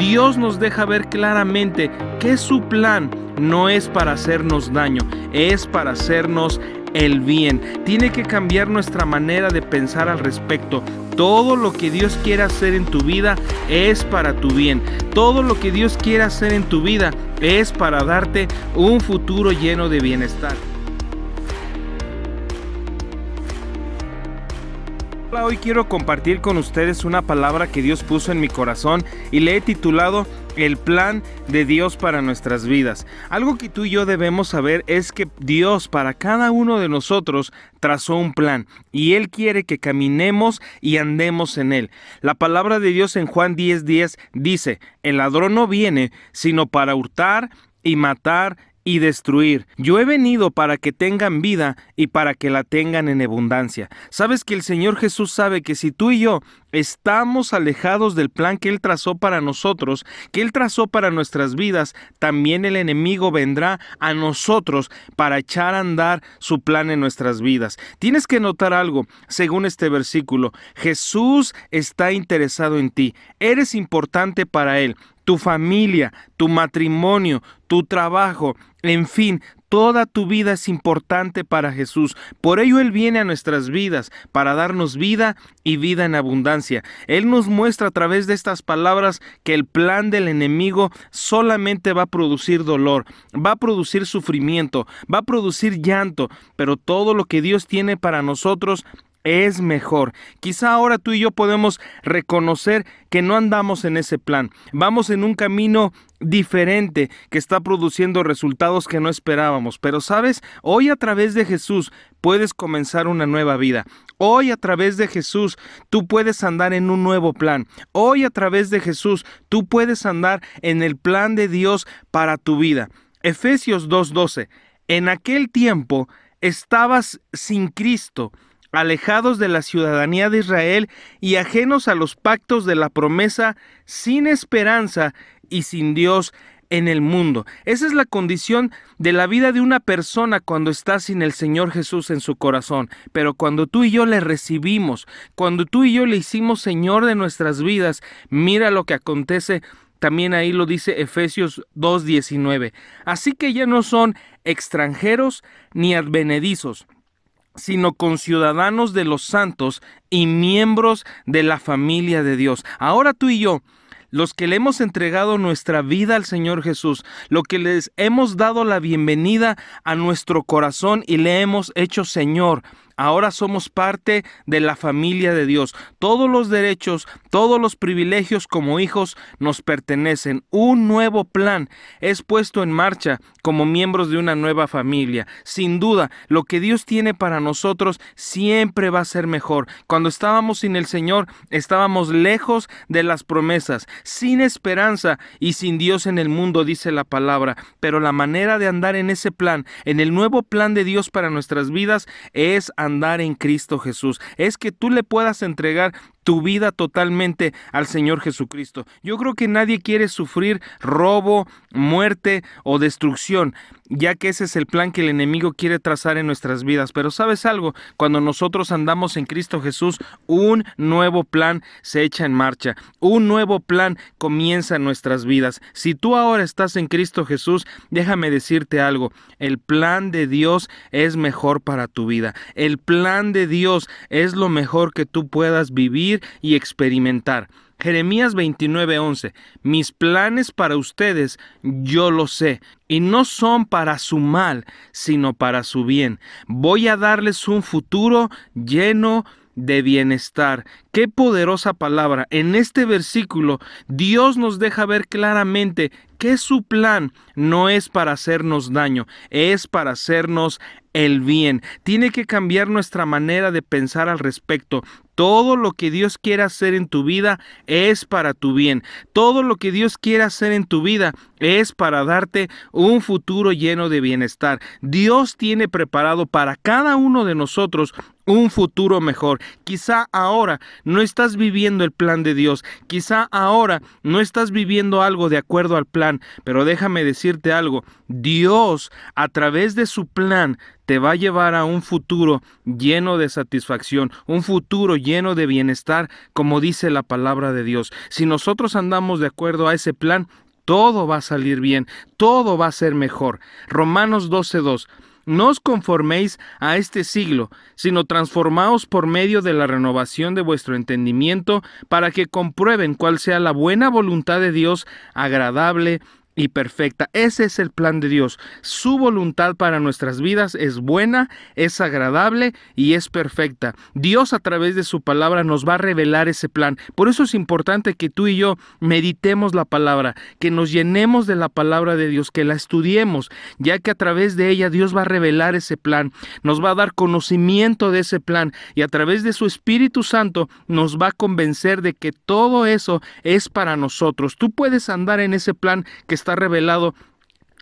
Dios nos deja ver claramente que su plan no es para hacernos daño, es para hacernos el bien. Tiene que cambiar nuestra manera de pensar al respecto. Todo lo que Dios quiere hacer en tu vida es para tu bien. Todo lo que Dios quiere hacer en tu vida es para darte un futuro lleno de bienestar. Hoy quiero compartir con ustedes una palabra que Dios puso en mi corazón y le he titulado el plan de Dios para nuestras vidas. Algo que tú y yo debemos saber es que Dios para cada uno de nosotros trazó un plan y Él quiere que caminemos y andemos en Él. La palabra de Dios en Juan 10:10 dice, el ladrón no viene sino para hurtar y matar y destruir. Yo he venido para que tengan vida y para que la tengan en abundancia. Sabes que el Señor Jesús sabe que si tú y yo estamos alejados del plan que Él trazó para nosotros, que Él trazó para nuestras vidas, también el enemigo vendrá a nosotros para echar a andar su plan en nuestras vidas. Tienes que notar algo, según este versículo, Jesús está interesado en ti, eres importante para Él tu familia, tu matrimonio, tu trabajo, en fin, Toda tu vida es importante para Jesús. Por ello Él viene a nuestras vidas para darnos vida y vida en abundancia. Él nos muestra a través de estas palabras que el plan del enemigo solamente va a producir dolor, va a producir sufrimiento, va a producir llanto, pero todo lo que Dios tiene para nosotros es mejor. Quizá ahora tú y yo podemos reconocer que no andamos en ese plan. Vamos en un camino diferente que está produciendo resultados que no esperábamos. Pero sabes, hoy a través de Jesús puedes comenzar una nueva vida. Hoy a través de Jesús tú puedes andar en un nuevo plan. Hoy a través de Jesús tú puedes andar en el plan de Dios para tu vida. Efesios 2.12. En aquel tiempo estabas sin Cristo alejados de la ciudadanía de Israel y ajenos a los pactos de la promesa, sin esperanza y sin Dios en el mundo. Esa es la condición de la vida de una persona cuando está sin el Señor Jesús en su corazón. Pero cuando tú y yo le recibimos, cuando tú y yo le hicimos Señor de nuestras vidas, mira lo que acontece. También ahí lo dice Efesios 2.19. Así que ya no son extranjeros ni advenedizos sino con ciudadanos de los santos y miembros de la familia de Dios. Ahora tú y yo, los que le hemos entregado nuestra vida al Señor Jesús, lo que les hemos dado la bienvenida a nuestro corazón y le hemos hecho Señor, Ahora somos parte de la familia de Dios. Todos los derechos, todos los privilegios como hijos nos pertenecen. Un nuevo plan es puesto en marcha como miembros de una nueva familia. Sin duda, lo que Dios tiene para nosotros siempre va a ser mejor. Cuando estábamos sin el Señor, estábamos lejos de las promesas, sin esperanza y sin Dios en el mundo, dice la palabra. Pero la manera de andar en ese plan, en el nuevo plan de Dios para nuestras vidas, es andar andar en Cristo Jesús, es que tú le puedas entregar tu vida totalmente al Señor Jesucristo. Yo creo que nadie quiere sufrir robo, muerte o destrucción, ya que ese es el plan que el enemigo quiere trazar en nuestras vidas. Pero sabes algo, cuando nosotros andamos en Cristo Jesús, un nuevo plan se echa en marcha, un nuevo plan comienza en nuestras vidas. Si tú ahora estás en Cristo Jesús, déjame decirte algo, el plan de Dios es mejor para tu vida. El plan de Dios es lo mejor que tú puedas vivir y experimentar. Jeremías 29:11 Mis planes para ustedes yo lo sé, y no son para su mal, sino para su bien. Voy a darles un futuro lleno de bienestar. Qué poderosa palabra. En este versículo Dios nos deja ver claramente que su plan no es para hacernos daño, es para hacernos el bien. Tiene que cambiar nuestra manera de pensar al respecto. Todo lo que Dios quiere hacer en tu vida es para tu bien. Todo lo que Dios quiere hacer en tu vida es para darte un futuro lleno de bienestar. Dios tiene preparado para cada uno de nosotros un futuro mejor. Quizá ahora no estás viviendo el plan de Dios, quizá ahora no estás viviendo algo de acuerdo al plan, pero déjame decirte algo, Dios a través de su plan te va a llevar a un futuro lleno de satisfacción, un futuro lleno de bienestar, como dice la palabra de Dios. Si nosotros andamos de acuerdo a ese plan, todo va a salir bien, todo va a ser mejor. Romanos 12.2 no os conforméis a este siglo, sino transformaos por medio de la renovación de vuestro entendimiento, para que comprueben cuál sea la buena voluntad de Dios, agradable y perfecta. Ese es el plan de Dios. Su voluntad para nuestras vidas es buena, es agradable y es perfecta. Dios a través de su palabra nos va a revelar ese plan. Por eso es importante que tú y yo meditemos la palabra, que nos llenemos de la palabra de Dios, que la estudiemos, ya que a través de ella Dios va a revelar ese plan, nos va a dar conocimiento de ese plan y a través de su Espíritu Santo nos va a convencer de que todo eso es para nosotros. Tú puedes andar en ese plan que está revelado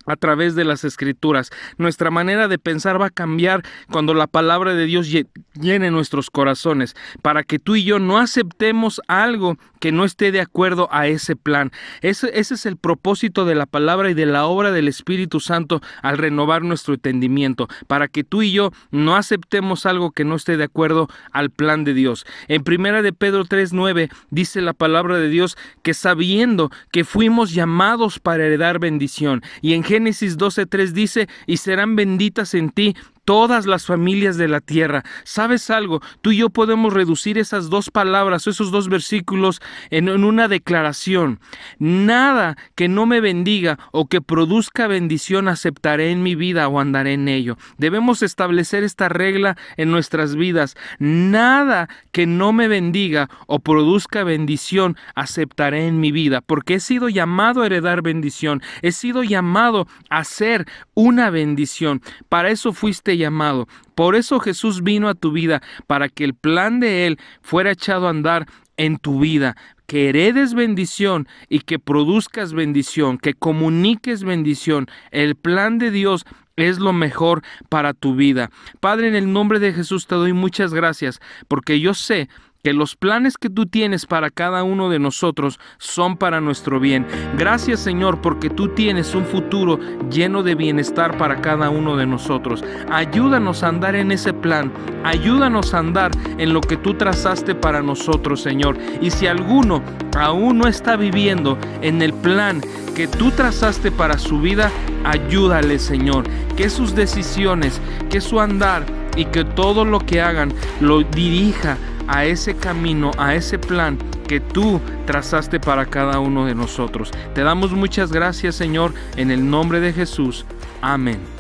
a través de las escrituras. Nuestra manera de pensar va a cambiar cuando la palabra de Dios llene nuestros corazones, para que tú y yo no aceptemos algo que no esté de acuerdo a ese plan. Ese, ese, es el propósito de la palabra y de la obra del Espíritu Santo al renovar nuestro entendimiento, para que tú y yo no aceptemos algo que no esté de acuerdo al plan de Dios. En primera de Pedro 3:9 dice la palabra de Dios que sabiendo que fuimos llamados para heredar bendición y en Génesis 12:3 dice, y serán benditas en ti todas las familias de la tierra. ¿Sabes algo? Tú y yo podemos reducir esas dos palabras, esos dos versículos en, una declaración. Nada que no me bendiga o que produzca bendición aceptaré en mi vida o andaré en ello. Debemos establecer esta regla en nuestras vidas. Nada que no me bendiga o produzca bendición aceptaré en mi vida, porque he sido llamado a heredar bendición, he sido llamado a ser una bendición. Para eso fuiste llamado. Por eso Jesús vino a tu vida, para que el plan de Él fuera echado a andar en tu vida, que heredes bendición y que produzcas bendición, que comuniques bendición. El plan de Dios es lo mejor para tu vida. Padre, en el nombre de Jesús te doy muchas gracias, porque yo sé que los planes que tú tienes para cada uno de nosotros son para nuestro bien. Gracias Señor porque tú tienes un futuro lleno de bienestar para cada uno de nosotros. Ayúdanos a andar en ese plan. Ayúdanos a andar en lo que tú trazaste para nosotros Señor. Y si alguno aún no está viviendo en el plan que tú trazaste para su vida, ayúdale Señor. Que sus decisiones, que su andar y que todo lo que hagan lo dirija a ese camino, a ese plan que tú trazaste para cada uno de nosotros. Te damos muchas gracias, Señor, en el nombre de Jesús. Amén.